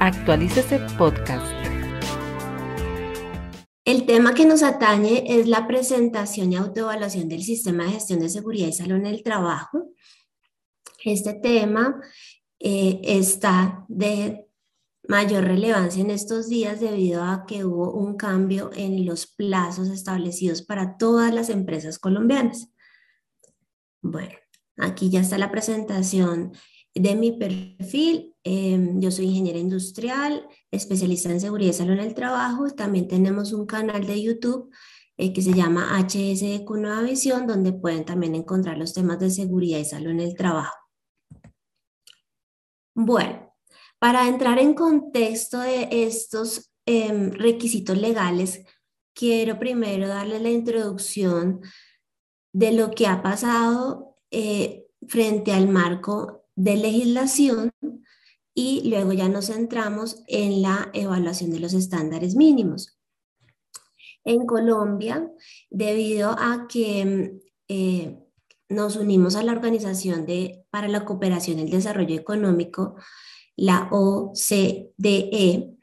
Actualícese Podcast. El tema que nos atañe es la presentación y autoevaluación del sistema de gestión de seguridad y salud en el trabajo. Este tema eh, está de mayor relevancia en estos días debido a que hubo un cambio en los plazos establecidos para todas las empresas colombianas. Bueno, aquí ya está la presentación de mi perfil. Em, yo soy ingeniera industrial, especialista en seguridad y salud en el trabajo. También tenemos un canal de YouTube eh, que se llama HSE con Nueva Visión, donde pueden también encontrar los temas de seguridad y salud en el trabajo. Bueno, para entrar en contexto de estos em, requisitos legales, quiero primero darles la introducción de lo que ha pasado eh, frente al marco de legislación y luego ya nos centramos en la evaluación de los estándares mínimos. En Colombia, debido a que eh, nos unimos a la Organización de, para la Cooperación y el Desarrollo Económico, la OCDE,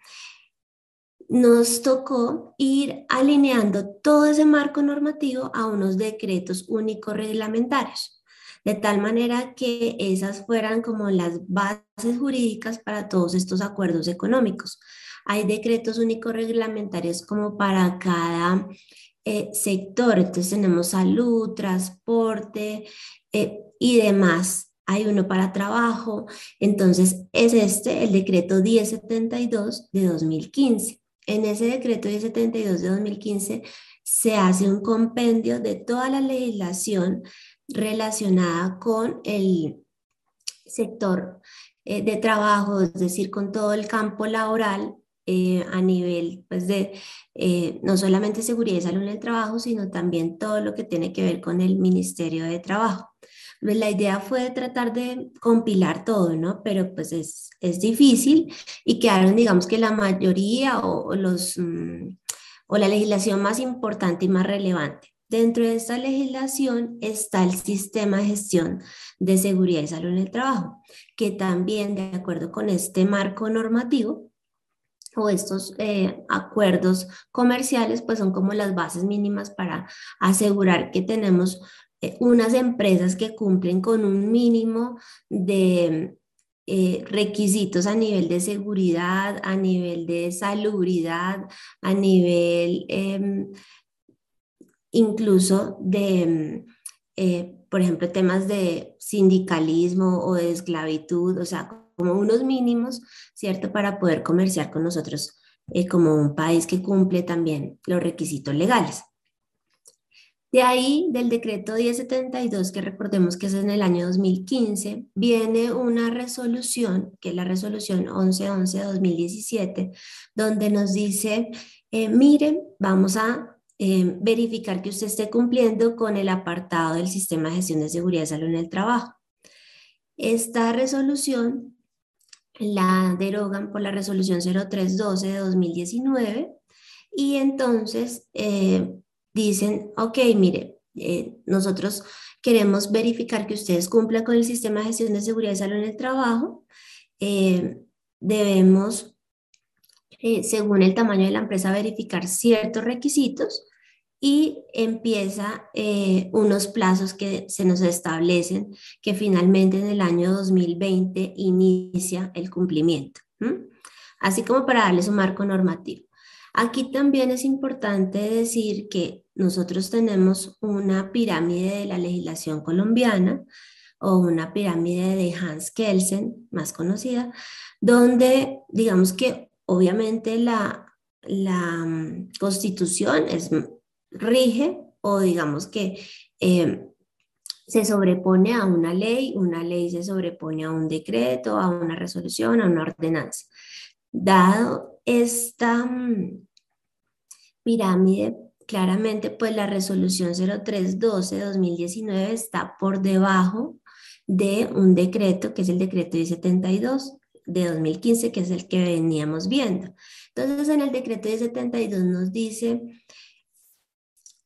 nos tocó ir alineando todo ese marco normativo a unos decretos únicos reglamentarios, de tal manera que esas fueran como las bases jurídicas para todos estos acuerdos económicos. Hay decretos únicos reglamentarios como para cada eh, sector. Entonces tenemos salud, transporte eh, y demás. Hay uno para trabajo. Entonces es este, el decreto 1072 de 2015. En ese decreto 1072 de 2015 se hace un compendio de toda la legislación relacionada con el sector eh, de trabajo, es decir, con todo el campo laboral eh, a nivel pues, de eh, no solamente seguridad y salud en el trabajo, sino también todo lo que tiene que ver con el Ministerio de Trabajo. Pues, la idea fue tratar de compilar todo, ¿no? Pero pues es, es difícil y quedaron, digamos que la mayoría o, los, mm, o la legislación más importante y más relevante. Dentro de esta legislación está el sistema de gestión de seguridad y salud en el trabajo, que también, de acuerdo con este marco normativo, o estos eh, acuerdos comerciales, pues son como las bases mínimas para asegurar que tenemos eh, unas empresas que cumplen con un mínimo de eh, requisitos a nivel de seguridad, a nivel de salubridad, a nivel em, incluso de, por ejemplo, temas de sindicalismo o de esclavitud, o sea, como unos mínimos, ¿cierto? Para poder comerciar con nosotros eh, como un país que cumple también los requisitos legales. De ahí, del decreto 1072, que recordemos que es en el año 2015, viene una resolución, que es la resolución 1111-2017, donde nos dice, eh, miren, vamos a eh, verificar que usted esté cumpliendo con el apartado del sistema de gestión de seguridad y salud en el trabajo. Esta resolución la derogan por la resolución 0312 de 2019 y entonces eh, dicen, ok, mire, eh, nosotros queremos verificar que ustedes cumplan con el sistema de gestión de seguridad y salud en el trabajo. Eh, debemos, según el tamaño de la empresa, verificar ciertos requisitos y empieza eh, unos plazos que se nos establecen que finalmente en el año 2020 inicia el cumplimiento, así como para darles un marco normativo. Aquí también es importante decir que nosotros tenemos una pirámide de la legislación colombiana o una pirámide de Hans Kelsen, más conocida, donde digamos que obviamente la, la mm, constitución es rige o digamos que eh, se sobrepone a una ley, una ley se sobrepone a un decreto, a una resolución, a una ordenanza. Dado esta mm, pirámide, claramente pues la resolución 0312-2019 está por debajo de un decreto, que es el decreto 1072 de 2015, que es el que veníamos viendo. Entonces, en el decreto 1072 nos dice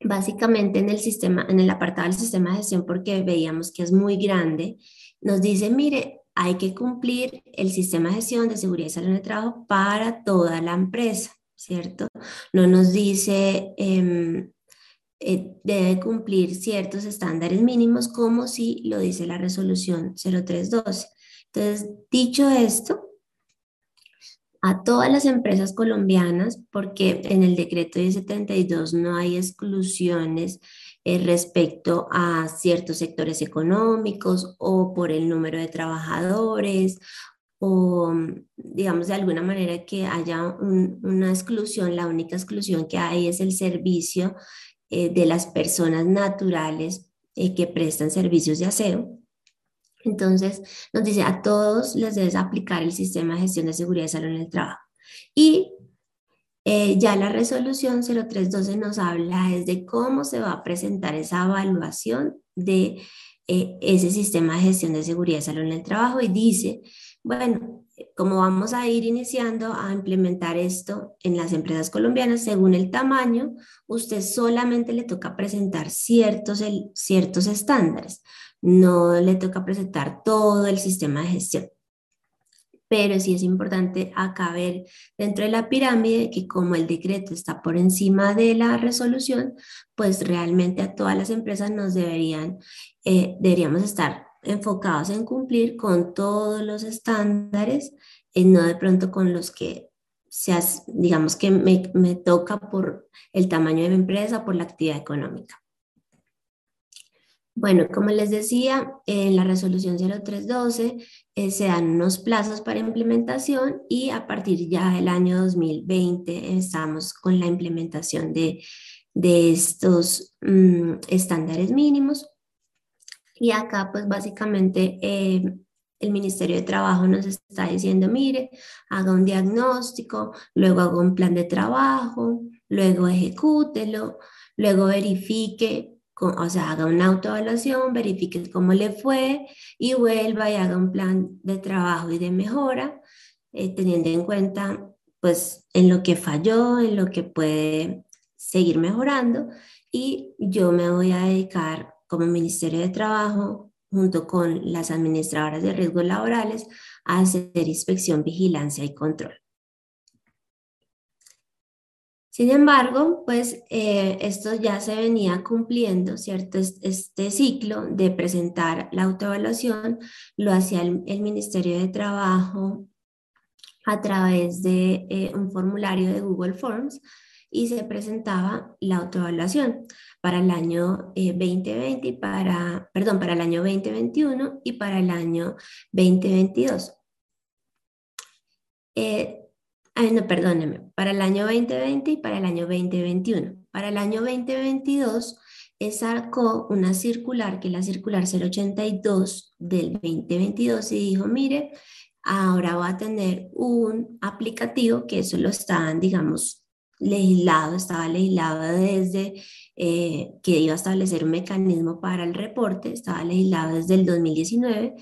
básicamente en el sistema, en el apartado del sistema de gestión, porque veíamos que es muy grande, nos dice, mire, hay que cumplir el sistema de gestión de seguridad y salud el trabajo para toda la empresa, ¿cierto? No nos dice em, eh, debe cumplir ciertos estándares mínimos como si lo dice la resolución 0312. Entonces, dicho esto, a todas las empresas colombianas, porque en el decreto 1072 no hay exclusiones eh, respecto a ciertos sectores económicos o por el número de trabajadores o digamos de alguna manera que haya una exclusión, la única exclusión que hay es el servicio eh, de las personas naturales eh, que prestan servicios de aseo. Entonces, nos dice, a todos les debes aplicar el sistema de gestión de seguridad y salud en el trabajo. Y eh, ya la resolución 0312 nos habla es de cómo se va a presentar esa evaluación de ese sistema de gestión de seguridad y salud en el trabajo y dice, bueno, como vamos a ir iniciando a implementar esto en las empresas colombianas, según el tamaño, usted solamente le toca presentar ciertos, ciertos estándares, no le toca presentar todo el sistema de gestión. Pero sí es importante acá ver dentro de la pirámide que como el decreto está por encima de la resolución, pues realmente a todas las empresas nos deberían, eh, deberíamos estar enfocados en cumplir con todos los estándares, y no de pronto con los que seas, digamos que me, me toca por el tamaño de mi empresa, por la actividad económica. Bueno, como les decía, en la resolución 0312 eh, se dan unos plazos para implementación y a partir ya del año 2020 estamos con la implementación de, de estos mm, estándares mínimos. Y acá, pues básicamente, eh, el Ministerio de Trabajo nos está diciendo, mire, haga un diagnóstico, luego haga un plan de trabajo, luego ejecútelo, luego verifique, o sea, haga una autoevaluación, verifique cómo le fue y vuelva y haga un plan de trabajo y de mejora, eh, teniendo en cuenta, pues, en lo que falló, en lo que puede seguir mejorando. Y yo me voy a dedicar como Ministerio de Trabajo, junto con las administradoras de riesgos laborales, a hacer inspección, vigilancia y control. Sin embargo, pues eh, esto ya se venía cumpliendo, ¿cierto? Este ciclo de presentar la autoevaluación lo hacía el, Ministerio de Trabajo a través de eh, un formulario de Google Forms y se presentaba la autoevaluación para el año 2020 eh, y para, perdón, para el año 2021 y para el año 2022. Eh, ay, no, perdóneme, para el año 2020 y para el año 2021. Para el año 2022 sacó una circular, que es la circular 082 del 2022, y dijo, mire, ahora va a tener un aplicativo que eso lo estaban, digamos, legislado, estaba legislado desde eh, que iba a establecer un mecanismo para el reporte, estaba legislado desde el 2019,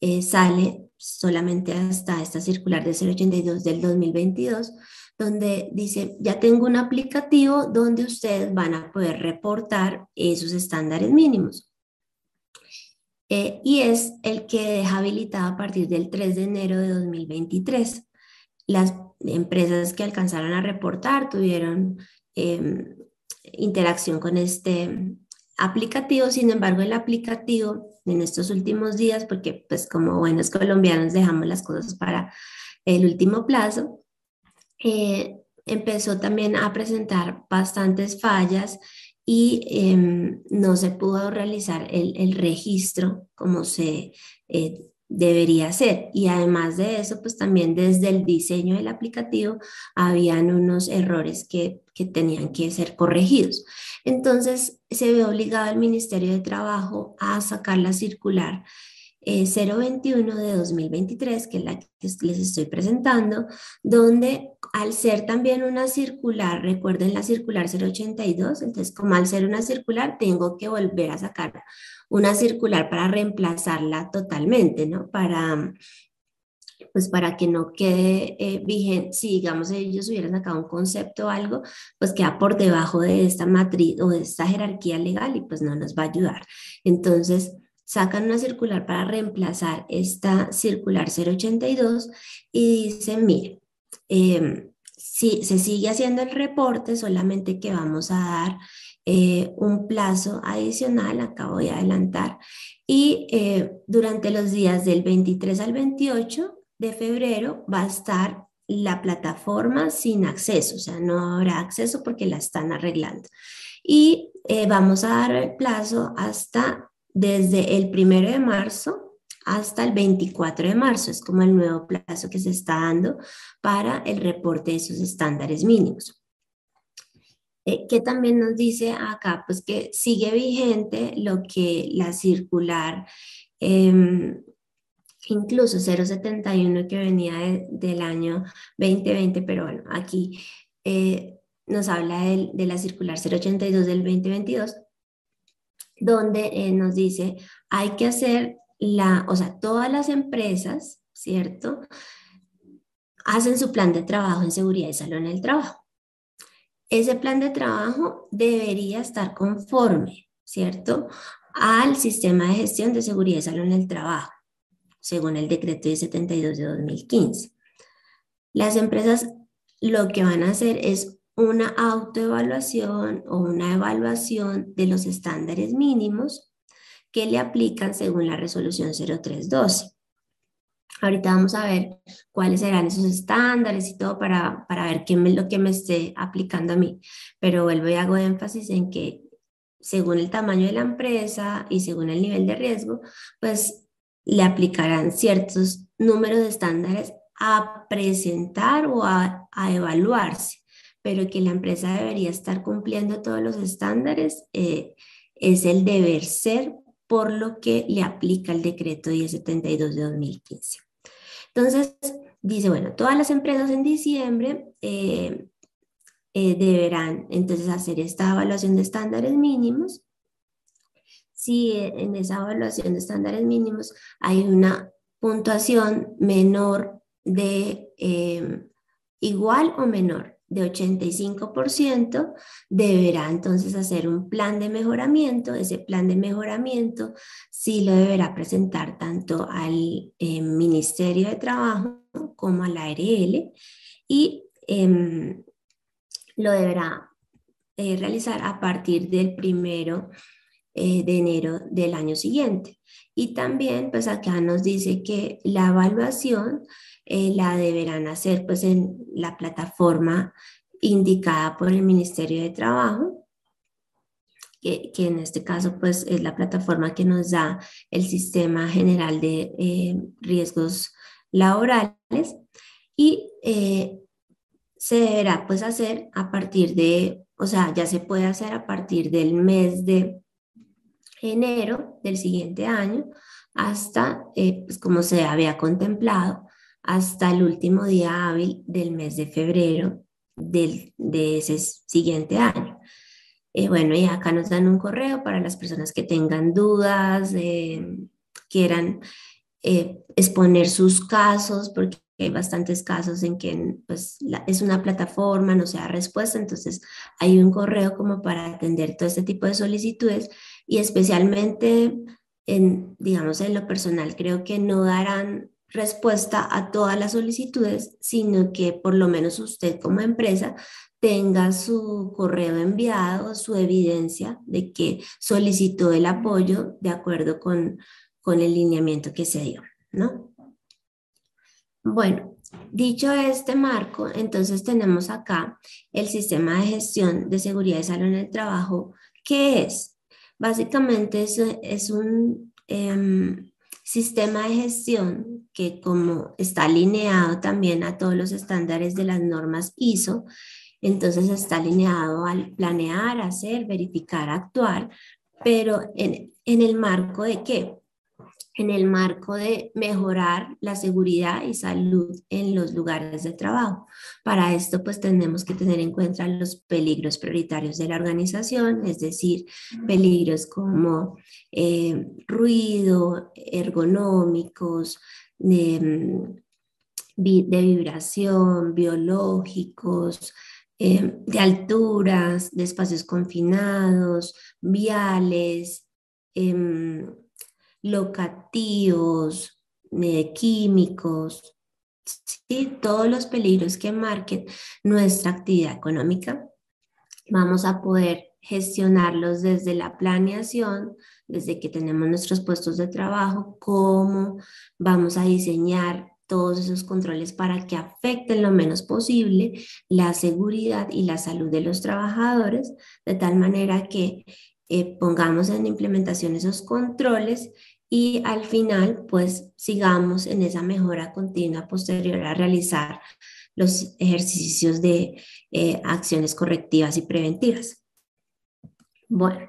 eh, sale solamente hasta esta circular de 082 del 2022, donde dice, ya tengo un aplicativo donde ustedes van a poder reportar esos estándares mínimos. Eh, y es el que deja habilitado a partir del 3 de enero de 2023. Las empresas que alcanzaron a reportar tuvieron em, interacción con este aplicativo. Sin embargo, el aplicativo en estos últimos días, porque pues como buenos colombianos dejamos las cosas para el último plazo, eh, empezó también a presentar bastantes fallas y em, no se pudo realizar el, registro como se eh, debería ser. Y además de eso, pues también desde el diseño del aplicativo habían unos errores que, que tenían que ser corregidos. Entonces se ve obligado el Ministerio de Trabajo a sacar la circular 021 eh, de 2023, que es la que les estoy presentando, donde al ser también una circular, recuerden la circular 082, entonces como al ser una circular tengo que volver a sacar una circular para reemplazarla totalmente, ¿no? Para pues para que no quede eh, vigente, si digamos ellos hubieran sacado un concepto o algo, pues queda por debajo de esta matriz o de esta jerarquía legal y pues no nos va a ayudar. Entonces, sacan una circular para reemplazar esta circular 082 y dicen, mire, em, si se sigue haciendo el reporte, solamente que vamos a dar eh, un plazo adicional, acá voy a adelantar, y eh, durante los días del 23 al 28 de febrero va a estar la plataforma sin acceso, o sea, no habrá acceso porque la están arreglando. Y eh, vamos a dar el plazo hasta desde el 1 de marzo hasta el 24 de marzo. Es como el nuevo plazo que se está dando para el reporte de sus estándares mínimos. Eh, que también nos dice acá, pues que sigue vigente lo que la circular, em, incluso 071 que venía del año 2020, pero bueno, aquí eh, nos habla de, la circular 082 del 2022, donde eh, nos dice, hay que hacer la, o sea, todas las empresas, ¿cierto? Hacen su plan de trabajo en seguridad y salud en el trabajo ese plan de trabajo debería estar conforme, ¿cierto? Al sistema de gestión de seguridad y salud en el trabajo, según el decreto 72 de 2015. Las empresas lo que van a hacer es una autoevaluación o una evaluación de los estándares mínimos que le aplican según la resolución 0312. Ahorita vamos a ver cuáles serán esos estándares y todo para, para ver qué es lo que me esté aplicando a mí. Pero vuelvo y hago énfasis en que según el tamaño de la empresa y según el nivel de riesgo, pues le aplicarán ciertos números de estándares a presentar o a, a evaluarse, pero que la empresa debería estar cumpliendo todos los estándares eh, es el deber ser por lo que le aplica el decreto 1072 de 2015. Entonces, dice, bueno, todas las empresas en diciembre eh, eh, deberán entonces hacer esta evaluación de estándares mínimos. Si en esa evaluación de estándares mínimos hay una puntuación menor de eh, igual o menor de 85%, deberá entonces hacer un plan de mejoramiento. Ese plan de mejoramiento sí lo deberá presentar tanto al eh, Ministerio de Trabajo como al ARL y em, lo deberá eh, realizar a partir del primero eh, de enero del año siguiente. Y también, pues acá nos dice que la evaluación eh, la deberán hacer pues en la plataforma indicada por el Ministerio de Trabajo, que, en este caso pues es la plataforma que nos da el Sistema General de eh, Riesgos Laborales y eh, se deberá pues hacer a partir de, o sea, ya se puede hacer a partir del mes de enero del siguiente año hasta, pues como se había contemplado, hasta el último día hábil del mes de febrero del, de ese siguiente año. Eh, bueno, y acá nos dan un correo para las personas que tengan dudas, eh, quieran eh, exponer sus casos, porque hay bastantes casos en que pues, es una plataforma, no se da respuesta, entonces hay un correo como para atender todo este tipo de solicitudes y especialmente en, digamos, en lo personal, creo que no darán respuesta a todas las solicitudes, sino que por lo menos usted como empresa tenga su correo enviado, su evidencia de que solicitó el apoyo de acuerdo con, con el lineamiento que se dio, ¿no? Bueno, dicho este marco, entonces tenemos acá el sistema de gestión de seguridad y salud en el trabajo, ¿qué es? Básicamente es, un... Em, sistema de gestión que como está alineado también a todos los estándares de las normas ISO, entonces está alineado al planear, hacer, verificar, actuar, pero en, en el marco de qué? En el marco de mejorar la seguridad y salud en los lugares de trabajo. Para esto, pues tenemos que tener en cuenta los peligros prioritarios de la organización, es decir, peligros como eh, ruido, ergonómicos, de, mm, de vibración, biológicos, eh, de alturas, de espacios confinados, viales, em, locativos, eh, químicos, ¿sí? todos los peligros que marquen nuestra actividad económica. Vamos a poder gestionarlos desde la planeación, desde que tenemos nuestros puestos de trabajo, cómo vamos a diseñar todos esos controles para que afecten lo menos posible la seguridad y la salud de los trabajadores, de tal manera que eh, pongamos en implementación esos controles y al final pues sigamos en esa mejora continua posterior a realizar los ejercicios de eh, acciones correctivas y preventivas. Bueno,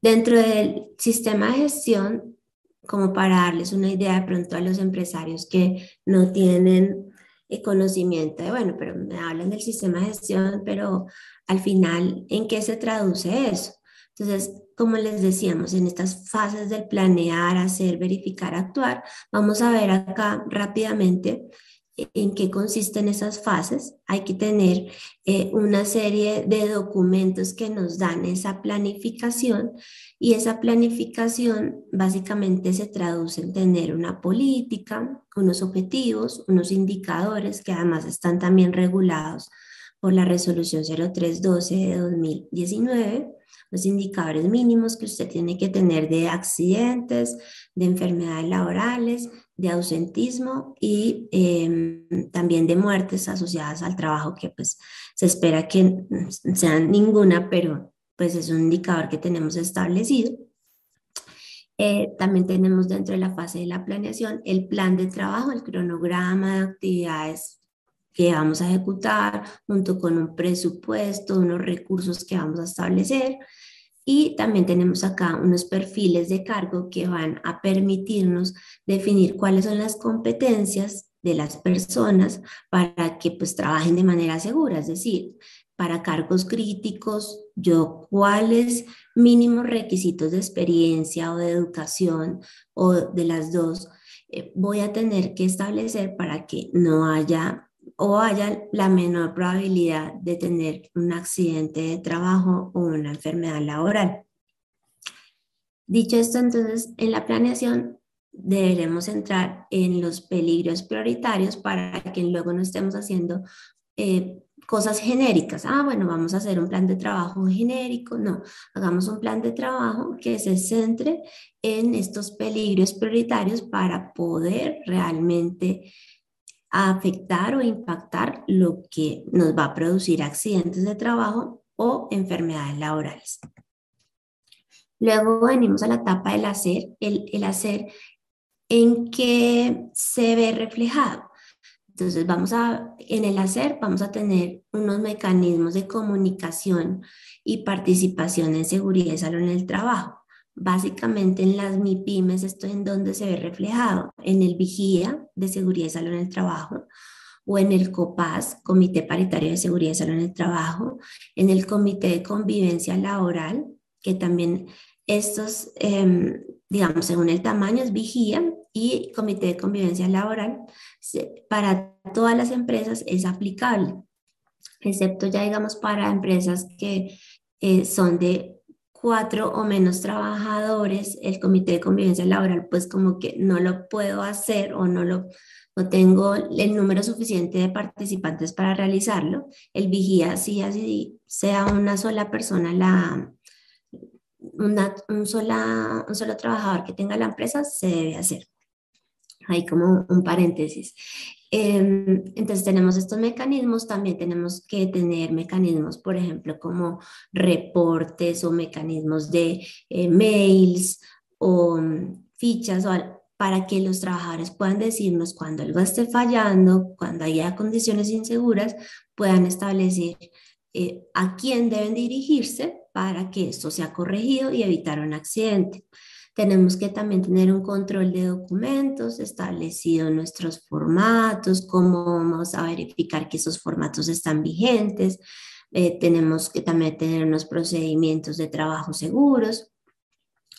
dentro del sistema de gestión, como para darles una idea de pronto a los empresarios que no tienen eh, conocimiento de, bueno, pero me hablan del sistema de gestión, pero al final, ¿en qué se traduce eso? Entonces, como les decíamos, en estas fases del planear, hacer, verificar, actuar, vamos a ver acá rápidamente en qué consisten esas fases. Hay que tener eh, una serie de documentos que nos dan esa planificación y esa planificación básicamente se traduce en tener una política, unos objetivos, unos indicadores que además están también regulados por la resolución 0312 de 2019 los indicadores mínimos que usted tiene que tener de accidentes, de enfermedades laborales, de ausentismo y em, también de muertes asociadas al trabajo, que pues se espera que sean ninguna, pero pues es un indicador que tenemos establecido. Eh, también tenemos dentro de la fase de la planeación el plan de trabajo, el cronograma de actividades que vamos a ejecutar junto con un presupuesto, unos recursos que vamos a establecer. Y también tenemos acá unos perfiles de cargo que van a permitirnos definir cuáles son las competencias de las personas para que pues trabajen de manera segura, es decir, para cargos críticos, yo cuáles mínimos requisitos de experiencia o de educación o de las dos eh, voy a tener que establecer para que no haya o haya la menor probabilidad de tener un accidente de trabajo o una enfermedad laboral. Dicho esto, entonces, en la planeación deberemos entrar en los peligros prioritarios para que luego no estemos haciendo eh, cosas genéricas. Ah, bueno, vamos a hacer un plan de trabajo genérico. No, hagamos un plan de trabajo que se centre en estos peligros prioritarios para poder realmente afectar o impactar lo que nos va a producir accidentes de trabajo o enfermedades laborales. Luego venimos a la etapa del hacer, el, el hacer en que se ve reflejado. Entonces vamos a, en el hacer vamos a tener unos mecanismos de comunicación y participación en seguridad y salud en el trabajo. Básicamente en las MIPIMES esto es en donde se ve reflejado, en el vigía de seguridad y salud en el trabajo, o en el COPAS, Comité Paritario de Seguridad y Salud en el Trabajo, en el Comité de Convivencia Laboral, que también estos, em, digamos, según el tamaño es vigía y Comité de Convivencia Laboral, para todas las empresas es aplicable, excepto ya, digamos, para empresas que eh, son de cuatro o menos trabajadores, el comité de convivencia laboral, pues como que no lo puedo hacer o no lo no tengo el número suficiente de participantes para realizarlo. El vigía, si así sea una sola persona, la, un, sola, un solo trabajador que tenga la empresa, se debe hacer. Hay como un paréntesis. Em, entonces tenemos estos mecanismos, también tenemos que tener mecanismos, por ejemplo, como reportes o mecanismos de eh, mails o mm, fichas o, para que los trabajadores puedan decirnos cuando algo esté fallando, cuando haya condiciones inseguras, puedan establecer eh, a quién deben dirigirse para que esto sea corregido y evitar un accidente. Tenemos que también tener un control de documentos, establecido nuestros formatos, cómo vamos a verificar que esos formatos están vigentes. Eh, tenemos que también tener unos procedimientos de trabajo seguros,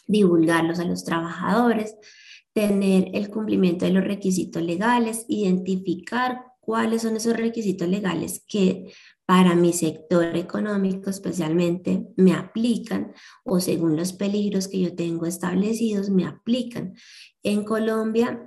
divulgarlos a los trabajadores, tener el cumplimiento de los requisitos legales, identificar cuáles son esos requisitos legales que para mi sector económico especialmente me aplican o según los peligros que yo tengo establecidos me aplican. En Colombia,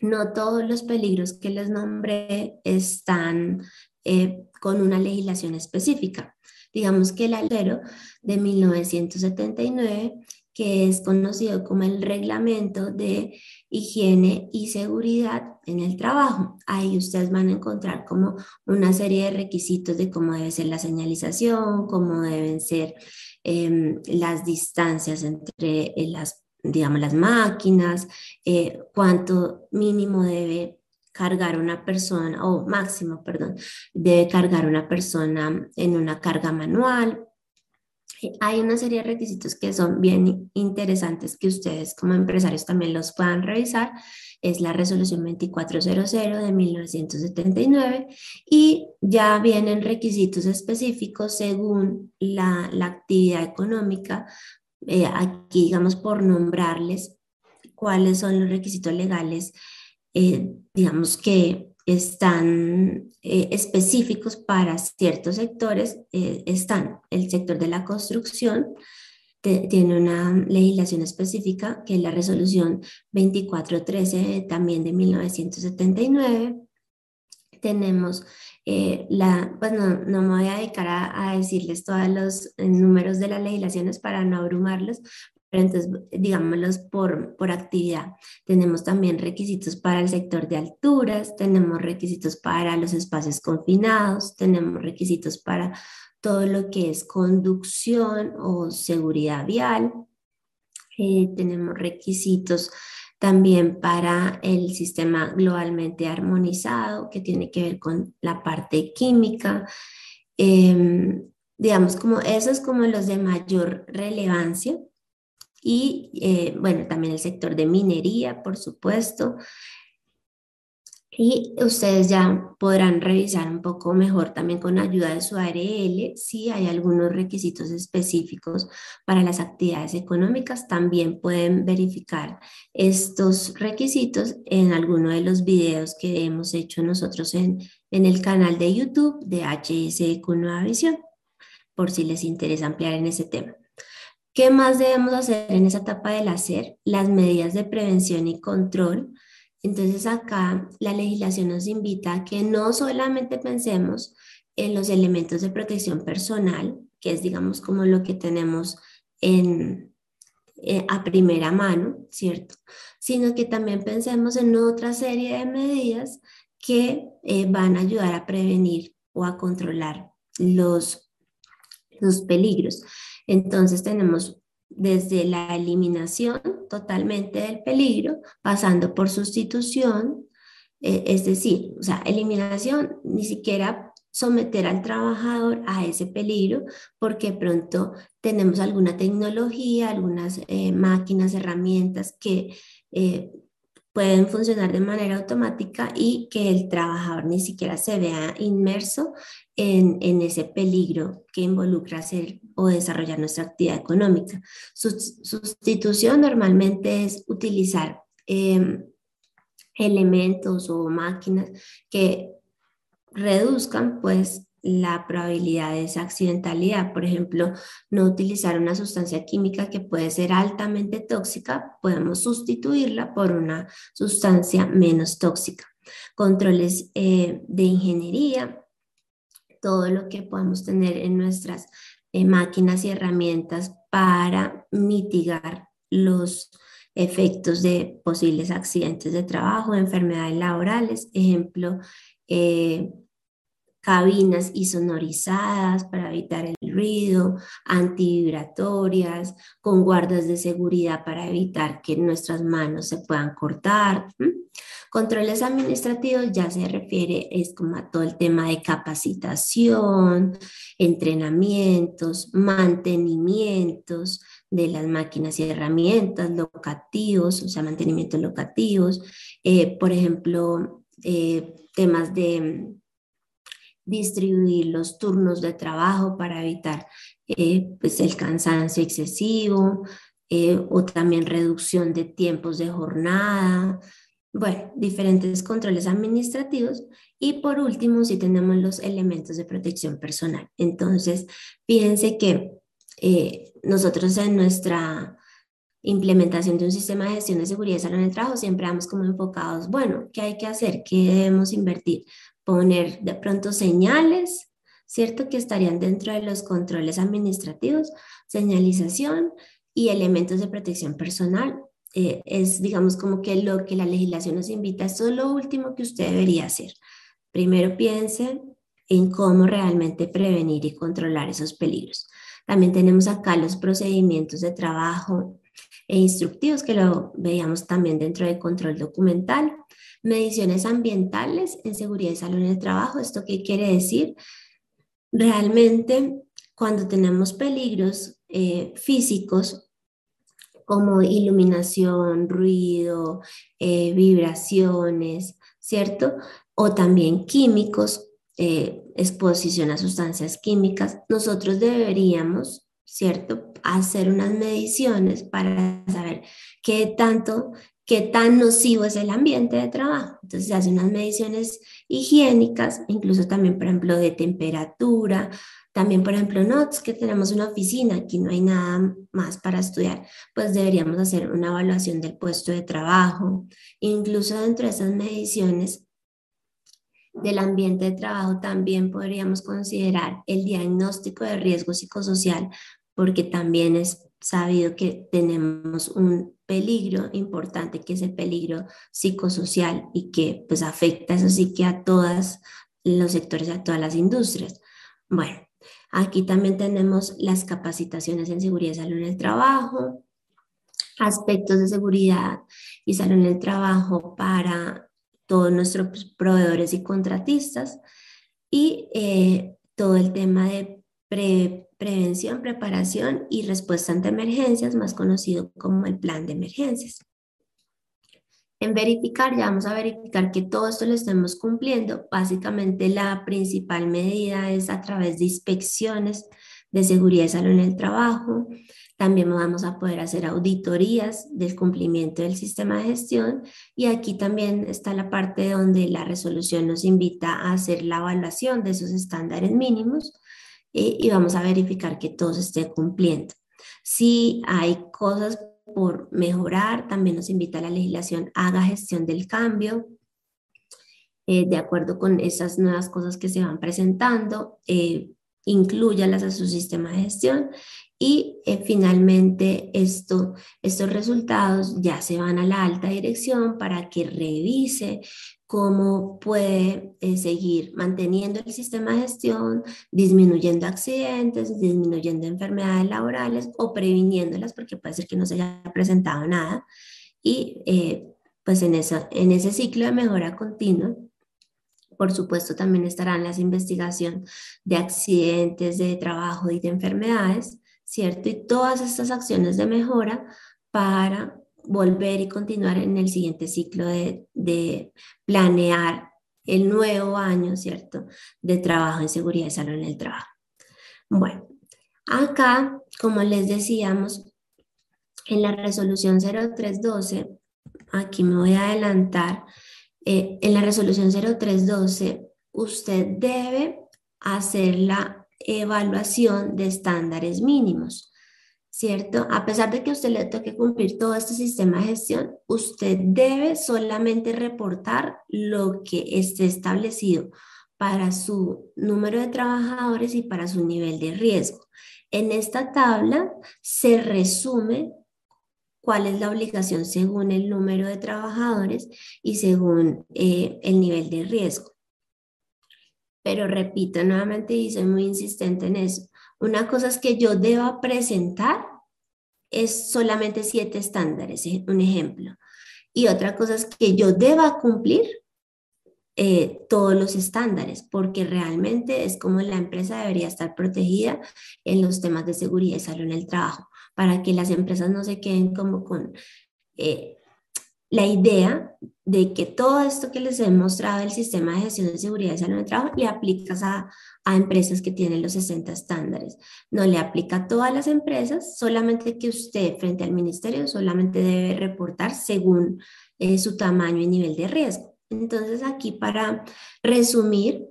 no todos los peligros que les nombré están eh, con una legislación específica. Digamos que el altero de 1979 que es conocido como el reglamento de higiene y seguridad en el trabajo. Ahí ustedes van a encontrar como una serie de requisitos de cómo debe ser la señalización, cómo deben ser em, las distancias entre eh, las, digamos, las máquinas, eh, cuánto mínimo debe cargar una persona, o máximo, perdón, debe cargar una persona en una carga manual, hay una serie de requisitos que son bien interesantes que ustedes como empresarios también los puedan revisar. Es la resolución 2400 de 1979 y ya vienen requisitos específicos según la, la actividad económica. Eh, aquí, digamos, por nombrarles cuáles son los requisitos legales, eh, digamos que están eh, específicos para ciertos sectores, eh, están el sector de la construcción, tiene una legislación específica que es la resolución 2413 también de 1979. Tenemos eh, la, pues no, no, me voy a dedicar a, a decirles todos los números de las legislaciones para no abrumarlos, pero entonces, digámoslos por, por actividad. Tenemos también requisitos para el sector de alturas, tenemos requisitos para los espacios confinados, tenemos requisitos para todo lo que es conducción o seguridad vial, eh, tenemos requisitos también para el sistema globalmente armonizado, que tiene que ver con la parte química. Em, digamos, como esos como los de mayor relevancia y eh, bueno, también el sector de minería, por supuesto. Y ustedes ya podrán revisar un poco mejor también con ayuda de su ARL si hay algunos requisitos específicos para las actividades económicas. También pueden verificar estos requisitos en alguno de los videos que hemos hecho nosotros en, en el canal de YouTube de HSEQ Nueva Visión, por si les interesa ampliar en ese tema. ¿Qué más debemos hacer en esa etapa del hacer? Las medidas de prevención y control. Entonces acá la legislación nos invita a que no solamente pensemos en los elementos de protección personal, que es digamos como lo que tenemos en, eh, a primera mano, ¿cierto? Sino que también pensemos en otra serie de medidas que eh, van a ayudar a prevenir o a controlar los, los peligros. Entonces tenemos desde la eliminación totalmente del peligro, pasando por sustitución, eh, es decir, o sea, eliminación, ni siquiera someter al trabajador a ese peligro, porque pronto tenemos alguna tecnología, algunas eh, máquinas, herramientas que eh, pueden funcionar de manera automática y que el trabajador ni siquiera se vea inmerso en, en ese peligro que involucra hacer o desarrollar nuestra actividad económica. sustitución normalmente es utilizar em, elementos o máquinas que reduzcan pues la probabilidad de esa accidentalidad. Por ejemplo, no utilizar una sustancia química que puede ser altamente tóxica, podemos sustituirla por una sustancia menos tóxica. Controles eh, de ingeniería, todo lo que podamos tener en nuestras eh, máquinas y herramientas para mitigar los efectos de posibles accidentes de trabajo, enfermedades laborales, ejemplo, eh, cabinas isonorizadas para evitar el ruido, antivibratorias, con guardas de seguridad para evitar que nuestras manos se puedan cortar. Controles administrativos ya se refiere, es como a todo el tema de capacitación, entrenamientos, mantenimientos de las máquinas y herramientas, locativos, o sea, mantenimientos locativos, eh, por ejemplo, eh, temas de distribuir los turnos de trabajo para evitar eh, pues el cansancio excesivo o también reducción de tiempos de jornada, Bueno, diferentes controles administrativos y por último, si tenemos los elementos de protección personal. Entonces, fíjense que eh, nosotros en nuestra implementación de un sistema de gestión de seguridad y salud en el trabajo siempre vamos como enfocados, bueno, ¿qué hay que hacer? ¿Qué debemos invertir? Poner de pronto señales, ¿cierto? Que estarían dentro de los controles administrativos, señalización y elementos de protección personal eh, es, digamos, como que lo que la legislación nos invita, eso es lo último que usted debería hacer. Primero piense en cómo realmente prevenir y controlar esos peligros. También tenemos acá los procedimientos de trabajo e instructivos que lo veíamos también dentro del control documental. Mediciones ambientales en seguridad y salud en el trabajo. ¿Esto qué quiere decir? Realmente cuando tenemos peligros eh, físicos como iluminación, ruido, eh, vibraciones, ¿cierto? O también químicos, eh, exposición a sustancias químicas. Nosotros deberíamos, ¿cierto? Hacer unas mediciones para saber qué tanto, qué tan nocivo es el ambiente de trabajo. Entonces se hacen unas mediciones higiénicas, incluso también, por ejemplo, de temperatura, también, por ejemplo, NOTS, que tenemos una oficina, aquí no hay nada más para estudiar, pues deberíamos hacer una evaluación del puesto de trabajo. Incluso dentro de esas mediciones del ambiente de trabajo también podríamos considerar el diagnóstico de riesgo psicosocial, porque también es sabido que tenemos un peligro importante que es el peligro psicosocial y que pues afecta eso sí que a todos los sectores, a todas las industrias. Bueno, Aquí también tenemos las capacitaciones en seguridad y salud en el trabajo, aspectos de seguridad y salud en el trabajo para todos nuestros proveedores y contratistas y eh, todo el tema de prevención, preparación y respuesta ante emergencias, más conocido como el plan de emergencias. En verificar, ya vamos a verificar que todo esto lo estemos cumpliendo. Básicamente la principal medida es a través de inspecciones de seguridad y salud en el trabajo. También vamos a poder hacer auditorías del cumplimiento del sistema de gestión y aquí también está la parte donde la resolución nos invita a hacer la evaluación de esos estándares mínimos eh, y vamos a verificar que todo se esté cumpliendo. Si hay cosas por mejorar. También nos invita a la legislación, haga gestión del cambio. Eh, de acuerdo con esas nuevas cosas que se van presentando, eh, incluyalas a su sistema de gestión y eh, finalmente esto, estos resultados ya se van a la alta dirección para que revise cómo puede eh, seguir manteniendo el sistema de gestión, disminuyendo accidentes, disminuyendo enfermedades laborales o previniéndolas porque puede ser que no se haya presentado nada. Y eh, pues en, eso, en ese ciclo de mejora continua, por supuesto también estarán las investigaciones de accidentes de trabajo y de enfermedades, ¿cierto? Y todas estas acciones de mejora para volver y continuar en el siguiente ciclo de, planear el nuevo año, ¿cierto?, de trabajo en seguridad y salud en el trabajo. Bueno, acá, como les decíamos, en la resolución 0312, aquí me voy a adelantar, eh, en la resolución 0312, usted debe hacer la evaluación de estándares mínimos. ¿Cierto? A pesar de que usted le toque cumplir todo este sistema de gestión, usted debe solamente reportar lo que esté establecido para su número de trabajadores y para su nivel de riesgo. En esta tabla se resume cuál es la obligación según el número de trabajadores y según eh, el nivel de riesgo. Pero repito nuevamente y soy muy insistente en eso, una cosa es que yo deba presentar, es solamente siete estándares, ¿eh? un ejemplo. Y otra cosa es que yo deba cumplir eh, todos los estándares, porque realmente es como la empresa debería estar protegida en los temas de seguridad y salud en el trabajo, para que las empresas no se queden como con eh, la idea de que todo esto que les he mostrado del sistema de gestión de seguridad y salud el trabajo le aplicas a, a empresas que tienen los 60 estándares. No le aplica a todas las empresas, solamente que usted frente al ministerio solamente debe reportar según eh, su tamaño y nivel de riesgo. Entonces aquí para resumir,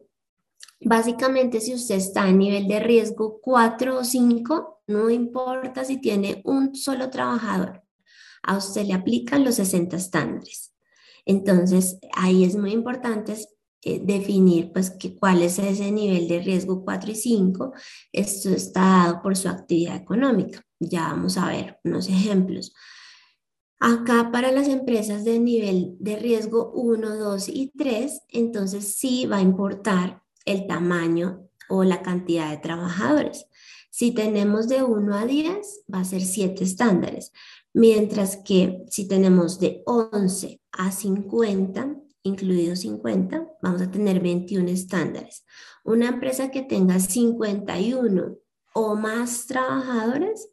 básicamente si usted está en nivel de riesgo 4 o 5, no importa si tiene un solo trabajador, a usted le aplican los 60 estándares. Entonces ahí es muy importante eh, definir pues que, cuál es ese nivel de riesgo 4 y 5. Esto está dado por su actividad económica. Ya vamos a ver unos ejemplos. Acá para las empresas de nivel de riesgo 1, 2 y 3, entonces sí va a importar el tamaño o la cantidad de trabajadores. Si tenemos de 1 a 10, va a ser 7 estándares, mientras que si tenemos de 11 a 50, incluidos 50, vamos a tener 21 estándares. Una empresa que tenga 51 o más trabajadores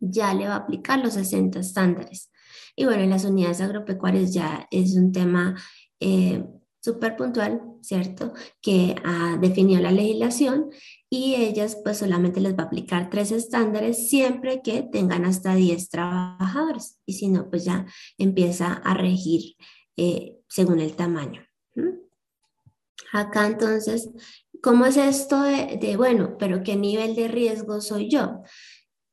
ya le va a aplicar los 60 estándares. Y bueno, en las unidades agropecuarias ya es un tema eh, súper puntual, ¿cierto? Que ha definido la legislación y ellas pues solamente les va a aplicar tres estándares siempre que tengan hasta 10 trabajadores. Y si no, pues ya empieza a regir eh, según el tamaño. Acá entonces, ¿cómo es esto de, bueno, pero qué nivel de riesgo soy yo?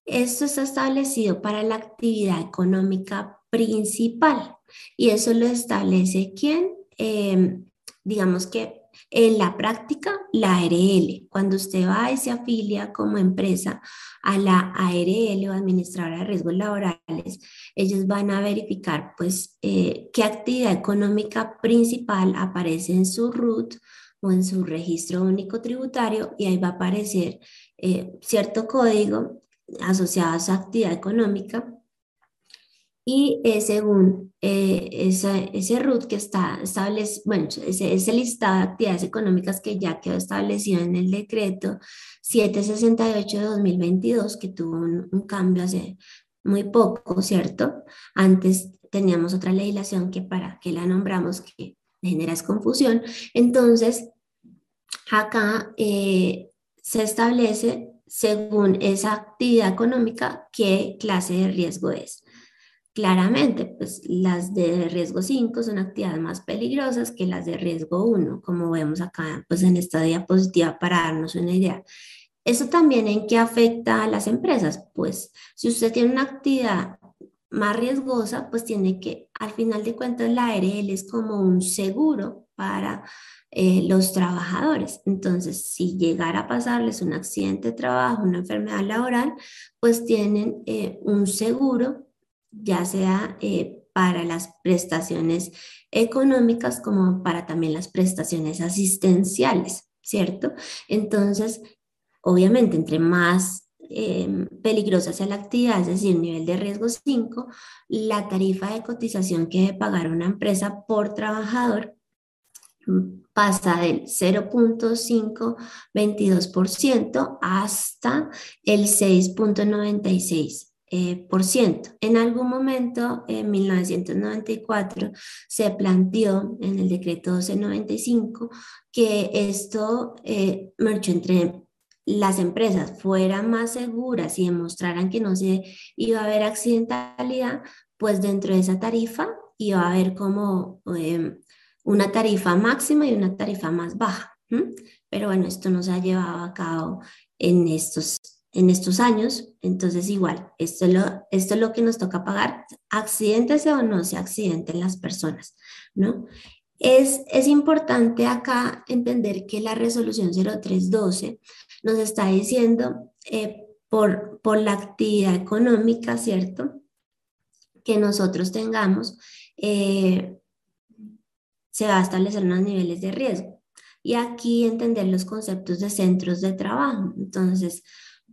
Esto está establecido para la actividad económica principal y eso lo establece quién, em, digamos que en la práctica, la ARL. Cuando usted va y se afilia como empresa a la ARL o Administradora de Riesgos Laborales, ellos van a verificar pues eh, qué actividad económica principal aparece en su RUT o en su registro único tributario y ahí va a aparecer eh, cierto código asociado a su actividad económica y eh, según eh, ese RUT que está establecido, bueno, ese, ese, listado de actividades económicas que ya quedó establecido en el decreto 768 de 2022, que tuvo un, cambio hace muy poco, ¿cierto? Antes teníamos otra legislación que para que la nombramos que genera confusión. Entonces, acá eh, se establece según esa actividad económica qué clase de riesgo es. Claramente, pues las de riesgo 5 son actividades más peligrosas que las de riesgo 1, como vemos acá pues en esta diapositiva para darnos una idea. ¿Eso también en qué afecta a las empresas? Pues si usted tiene una actividad más riesgosa, pues tiene que, al final de cuentas, la ARL es como un seguro para eh, los trabajadores. Entonces, si llegara a pasarles un accidente de trabajo, una enfermedad laboral, pues tienen eh, un seguro, ya sea eh, para las prestaciones económicas como para también las prestaciones asistenciales, ¿cierto? Entonces, obviamente, entre más eh, peligrosa sea la actividad, es decir, nivel de riesgo 5, la tarifa de cotización que debe pagar una empresa por trabajador pasa del 0.522% hasta el 6.96%. Eh, por ciento. En algún momento, en 1994, se planteó en el decreto 1295 que esto eh, entre las empresas fueran más seguras y demostraran que no se iba a haber accidentalidad, pues dentro de esa tarifa iba a haber como em, una tarifa máxima y una tarifa más baja. Pero bueno, esto no se ha llevado a cabo en estos, en estos años, entonces igual, esto es, lo, esto es lo que nos toca pagar, accidentes o no se accidenten las personas, ¿no? Es, es importante acá entender que la resolución 0312 nos está diciendo eh, por, por la actividad económica, ¿cierto? Que nosotros tengamos, eh, se va a establecer unos niveles de riesgo. Y aquí entender los conceptos de centros de trabajo. Entonces,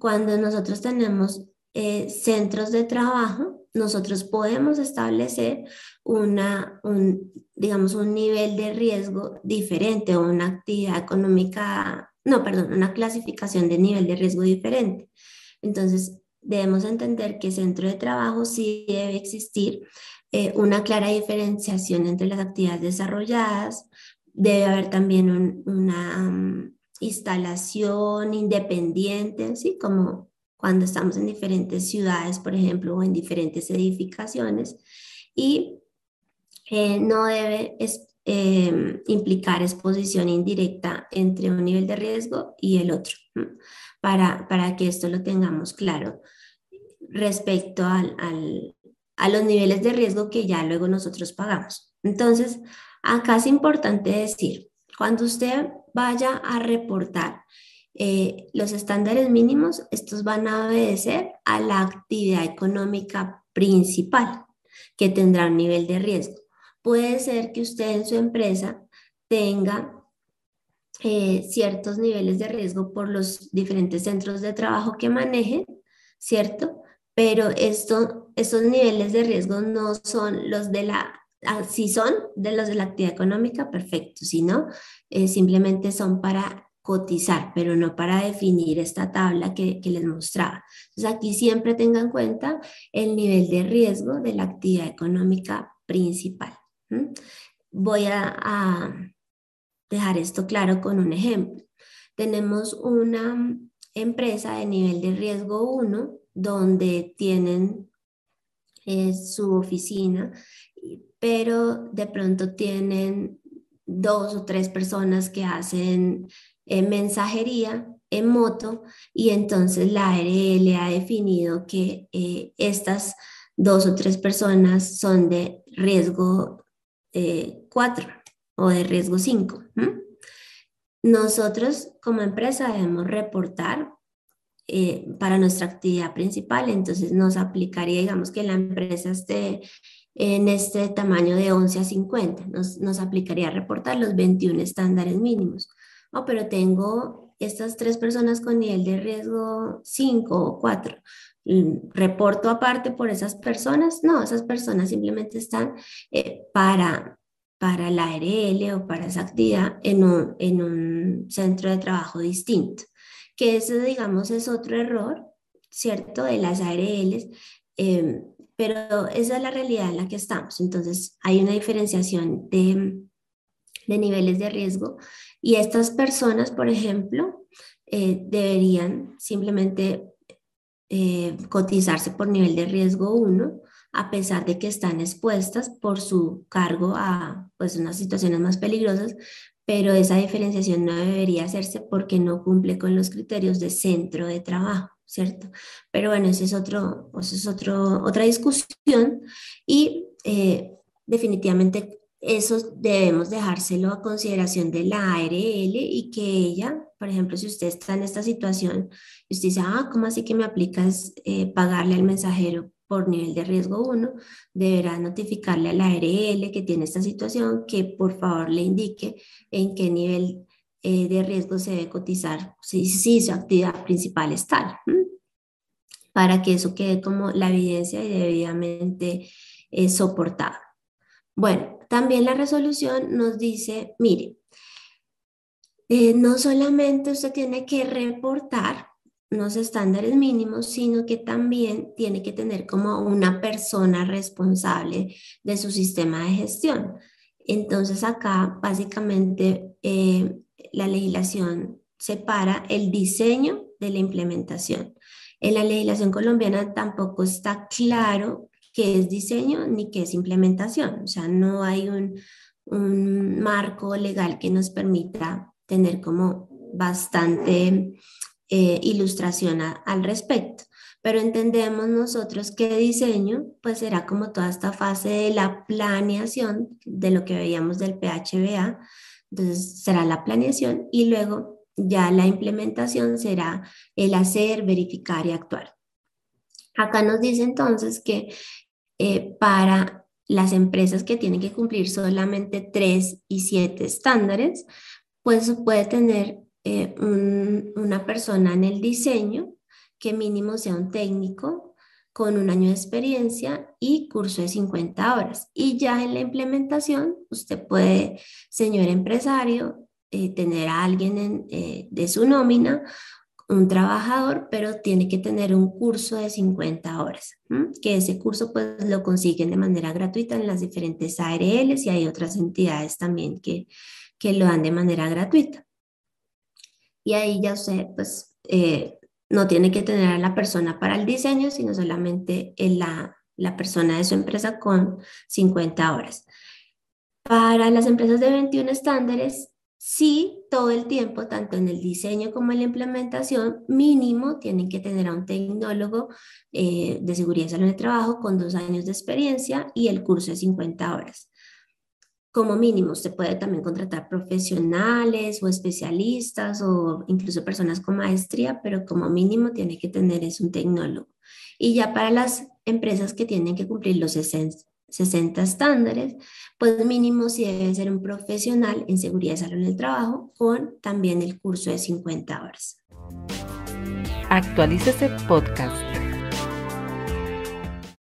cuando nosotros tenemos eh, centros de trabajo, nosotros podemos establecer una, un, digamos, un nivel de riesgo diferente o una actividad económica no, perdón, una clasificación de nivel de riesgo diferente. Entonces, debemos entender que centro de trabajo sí debe existir eh, una clara diferenciación entre las actividades desarrolladas, debe haber también una mm, instalación independiente, así como cuando estamos en diferentes ciudades, por ejemplo, o en diferentes edificaciones, y eh, no debe em, implicar exposición indirecta entre un nivel de riesgo y el otro, para, para que esto lo tengamos claro respecto al, a los niveles de riesgo que ya luego nosotros pagamos. Entonces, acá es importante decir, cuando usted vaya a reportar eh, los estándares mínimos, estos van a obedecer a la actividad económica principal que tendrá un nivel de riesgo. Puede ser que usted en su empresa tenga eh, ciertos niveles de riesgo por los diferentes centros de trabajo que maneje, ¿cierto? Pero esto, estos niveles de riesgo no son los de la, ah, si son de los de la actividad económica, perfecto, si no, eh, simplemente son para cotizar, pero no para definir esta tabla que, les mostraba. Entonces aquí siempre tengan en cuenta el nivel de riesgo de la actividad económica principal. Voy a, dejar esto claro con un ejemplo. Tenemos una empresa de nivel de riesgo 1 donde tienen eh, su oficina, pero de pronto tienen dos o tres personas que hacen eh, mensajería en moto y entonces la ARL ha definido que eh, estas dos o tres personas son de riesgo 4 eh, o de riesgo 5. Nosotros como empresa debemos reportar para nuestra actividad principal, entonces nos aplicaría, digamos que la empresa esté en este tamaño de 11 a 50, nos, nos aplicaría reportar los 21 estándares mínimos oh, pero tengo estas tres personas con nivel de riesgo 5 o 4. Mm, ¿Reporto aparte por esas personas? No, esas personas simplemente están eh, para, para la ARL o para esa actividad en un, en un centro de trabajo distinto. Que ese, digamos, es otro error, ¿cierto? De las ARLs. Em, pero esa es la realidad en la que estamos. Entonces, hay una diferenciación de, niveles de riesgo y estas personas, por ejemplo, eh, deberían simplemente eh, cotizarse por nivel de riesgo 1, a pesar de que están expuestas por su cargo a pues, unas situaciones más peligrosas, pero esa diferenciación no debería hacerse porque no cumple con los criterios de centro de trabajo, ¿cierto? Pero bueno, esa es, otro, es otro, otra discusión y eh, definitivamente eso debemos dejárselo a consideración de la ARL y que ella, por ejemplo, si usted está en esta situación y usted dice, ah, ¿cómo así que me aplicas eh, pagarle al mensajero por nivel de riesgo 1? Deberá notificarle a la ARL que tiene esta situación, que por favor le indique en qué nivel eh, de riesgo se debe cotizar, si, si su actividad principal es tal, para que eso quede como la evidencia y debidamente eh. Bueno, también la resolución nos dice, mire, eh, no solamente usted tiene que reportar unos estándares mínimos, sino que también tiene que tener como una persona responsable de su sistema de gestión. Entonces acá básicamente eh, la legislación separa el diseño de la implementación. En la legislación colombiana tampoco está claro qué es diseño ni qué es implementación. O sea, no hay un, marco legal que nos permita tener como bastante eh, ilustración al respecto. Pero entendemos nosotros que diseño, pues será como toda esta fase de la planeación, de lo que veíamos del PHBA. Entonces será la planeación y luego ya la implementación será el hacer, verificar y actuar. Acá nos dice entonces que eh, para las empresas que tienen que cumplir solamente tres y siete estándares, pues puede tener eh, una persona en el diseño que mínimo sea un técnico con un año de experiencia y curso de 50 horas. Y ya en la implementación, usted puede, señor empresario, eh, tener a alguien de su nómina un trabajador, pero tiene que tener un curso de 50 horas, que ese curso pues lo consiguen de manera gratuita en las diferentes ARLs y hay otras entidades también que, que lo dan de manera gratuita. Y ahí ya usted pues eh, no tiene que tener a la persona para el diseño, sino solamente la, la persona de su empresa con 50 horas. Para las empresas de 21 estándares, sí, todo el tiempo, tanto en el diseño como en la implementación, mínimo tienen que tener a un tecnólogo eh, de seguridad y salud de trabajo con dos años de experiencia y el curso de 50 horas. Como mínimo, se puede también contratar profesionales o especialistas o incluso personas con maestría, pero como mínimo tiene que tener es un tecnólogo. Y ya para las empresas que tienen que cumplir los 60 estándares, pues mínimo si debe ser un profesional en seguridad y salud en el trabajo con también el curso de 50 horas. Actualícese podcast.